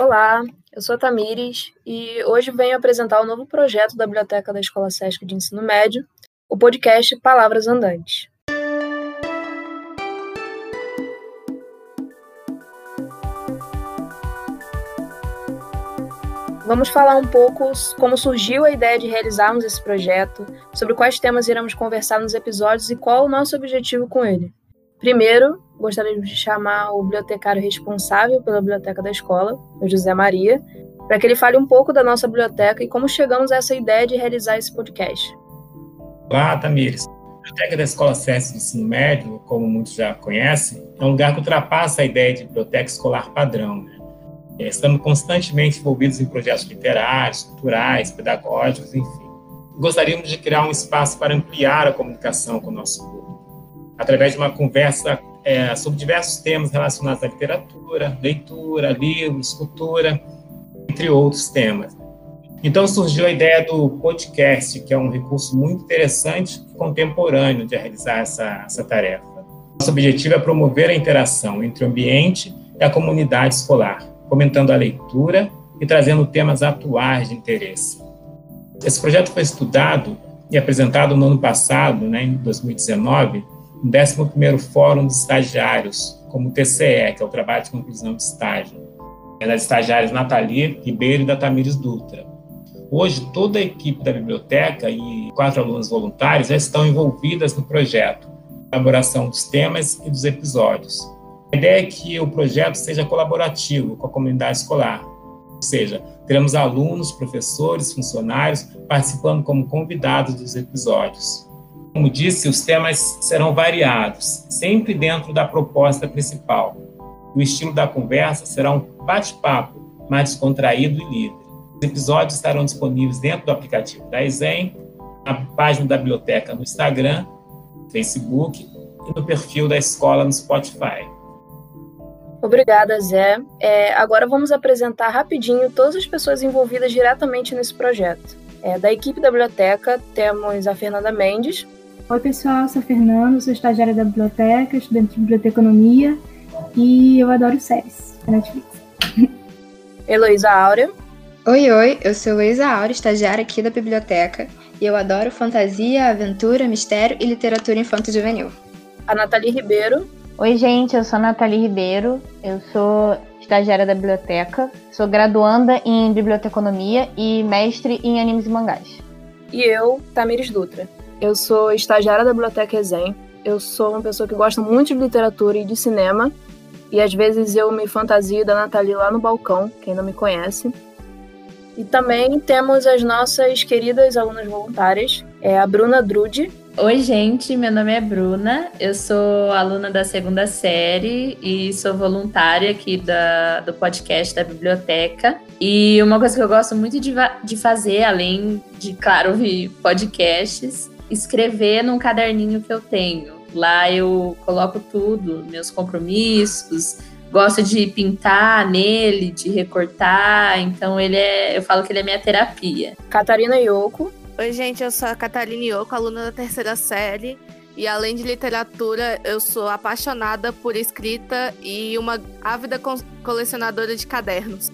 Olá, eu sou a Tamires e hoje venho apresentar o novo projeto da Biblioteca da Escola Sesc de Ensino Médio, o podcast Palavras Andantes. Vamos falar um pouco como surgiu a ideia de realizarmos esse projeto, sobre quais temas iremos conversar nos episódios e qual o nosso objetivo com ele. Primeiro, gostaríamos de chamar o bibliotecário responsável pela biblioteca da escola, o José Maria, para que ele fale um pouco da nossa biblioteca e como chegamos a essa ideia de realizar esse podcast. Olá, Tamires. A Biblioteca da Escola Sesc de Ensino Médio, como muitos já conhecem, é um lugar que ultrapassa a ideia de biblioteca escolar padrão. Né? É, estamos constantemente envolvidos em projetos literários, culturais, pedagógicos, enfim. Gostaríamos de criar um espaço para ampliar a comunicação com o nosso público, através de uma conversa é, sobre diversos temas relacionados à literatura, leitura, livros, cultura, entre outros temas. Então surgiu a ideia do podcast, que é um recurso muito interessante e contemporâneo de realizar essa, essa tarefa. Nosso objetivo é promover a interação entre o ambiente e a comunidade escolar, comentando a leitura e trazendo temas atuais de interesse. Esse projeto foi estudado e apresentado no ano passado, né, em 2019, no 11º Fórum dos Estagiários, como TCE, que é o Trabalho de Conclusão de Estágio, é das estagiárias Nathalie Ribeiro e da Tamires Dutra. Hoje, toda a equipe da biblioteca e quatro alunos voluntários já estão envolvidas no projeto, elaboração dos temas e dos episódios. A ideia é que o projeto seja colaborativo com a comunidade escolar, ou seja, teremos alunos, professores, funcionários participando como convidados dos episódios. Como disse, os temas serão variados, sempre dentro da proposta principal. O estilo da conversa será um bate-papo mais descontraído e livre. Os episódios estarão disponíveis dentro do aplicativo da Exem, na página da biblioteca no Instagram, Facebook e no perfil da escola no Spotify. Obrigada, Zé. É, agora vamos apresentar rapidinho todas as pessoas envolvidas diretamente nesse projeto. É, da equipe da biblioteca, temos a Fernanda Mendes. Oi, pessoal, sou a Fernanda, sou estagiária da biblioteca, estudante de biblioteconomia e eu adoro séries da Netflix. Heloísa Áurea. Oi, oi, eu sou Heloísa Áurea, estagiária aqui da biblioteca e eu adoro fantasia, aventura, mistério e literatura infanto-juvenil. A Nathalie Ribeiro. Oi, gente, eu sou a Nathalie Ribeiro, eu sou estagiária da biblioteca, sou graduanda em biblioteconomia e mestre em animes e mangás. E eu, Tamires Dutra. Eu sou estagiária da Biblioteca Exem, eu sou uma pessoa que gosta muito de literatura e de cinema, e às vezes eu me fantasio da Nathalie lá no balcão, quem não me conhece. E também temos as nossas queridas alunas voluntárias, é a Bruna Drude, Oi, gente, meu nome é Bruna, eu sou aluna da segunda série e sou voluntária aqui da, do podcast da biblioteca. E uma coisa que eu gosto muito de, de fazer, além de, claro, ouvir podcasts, escrever num caderninho que eu tenho. Lá eu coloco tudo, meus compromissos, gosto de pintar nele, de recortar, então ele é, eu falo que ele é minha terapia. Catarina Yoko, Oi, gente, eu sou a Catarina Ioco, aluna da terceira série. E além de literatura, eu sou apaixonada por escrita e uma ávida colecionadora de cadernos.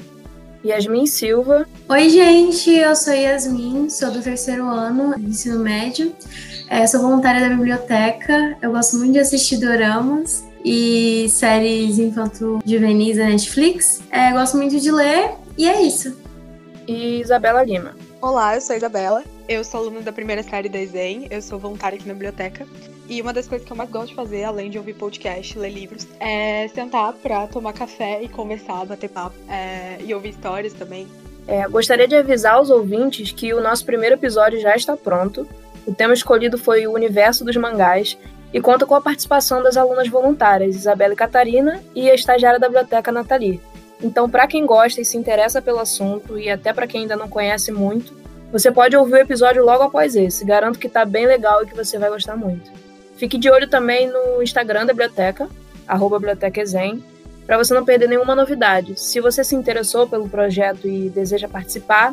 Yasmin Silva. Oi, gente, eu sou Yasmin, sou do terceiro ano de ensino médio. É, sou voluntária da biblioteca. Eu gosto muito de assistir doramas e séries infanto-juvenis da Netflix. É, gosto muito de ler e é isso. E Isabela Lima. Olá, eu sou a Isabela. Eu sou aluna da primeira série da ESEM, eu sou voluntária aqui na biblioteca. E uma das coisas que eu mais gosto de fazer, além de ouvir podcast, ler livros, é sentar pra tomar café e conversar, bater papo é, e ouvir histórias também. É, gostaria de avisar aos ouvintes que o nosso primeiro episódio já está pronto. O tema escolhido foi o universo dos mangás e conta com a participação das alunas voluntárias Isabela e Catarina e a estagiária da biblioteca Nathalie. Então, para quem gosta e se interessa pelo assunto e até para quem ainda não conhece muito, você pode ouvir o episódio logo após esse. Garanto que tá bem legal e que você vai gostar muito. Fique de olho também no Instagram da biblioteca, arroba bibliotecaexem, para você não perder nenhuma novidade. Se você se interessou pelo projeto e deseja participar,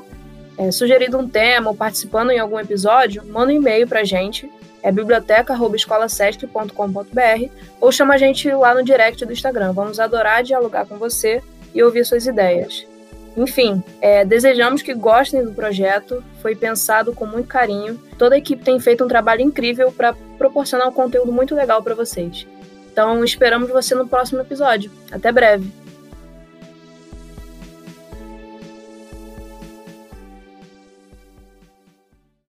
é, sugerindo um tema ou participando em algum episódio, manda um e-mail para a gente, é biblioteca.escolasesc.com.br ou chama a gente lá no direct do Instagram. Vamos adorar dialogar com você e ouvir suas ideias. Enfim, é, desejamos que gostem do projeto. Foi pensado com muito carinho. Toda a equipe tem feito um trabalho incrível para proporcionar um conteúdo muito legal para vocês. Então, esperamos você no próximo episódio. Até breve!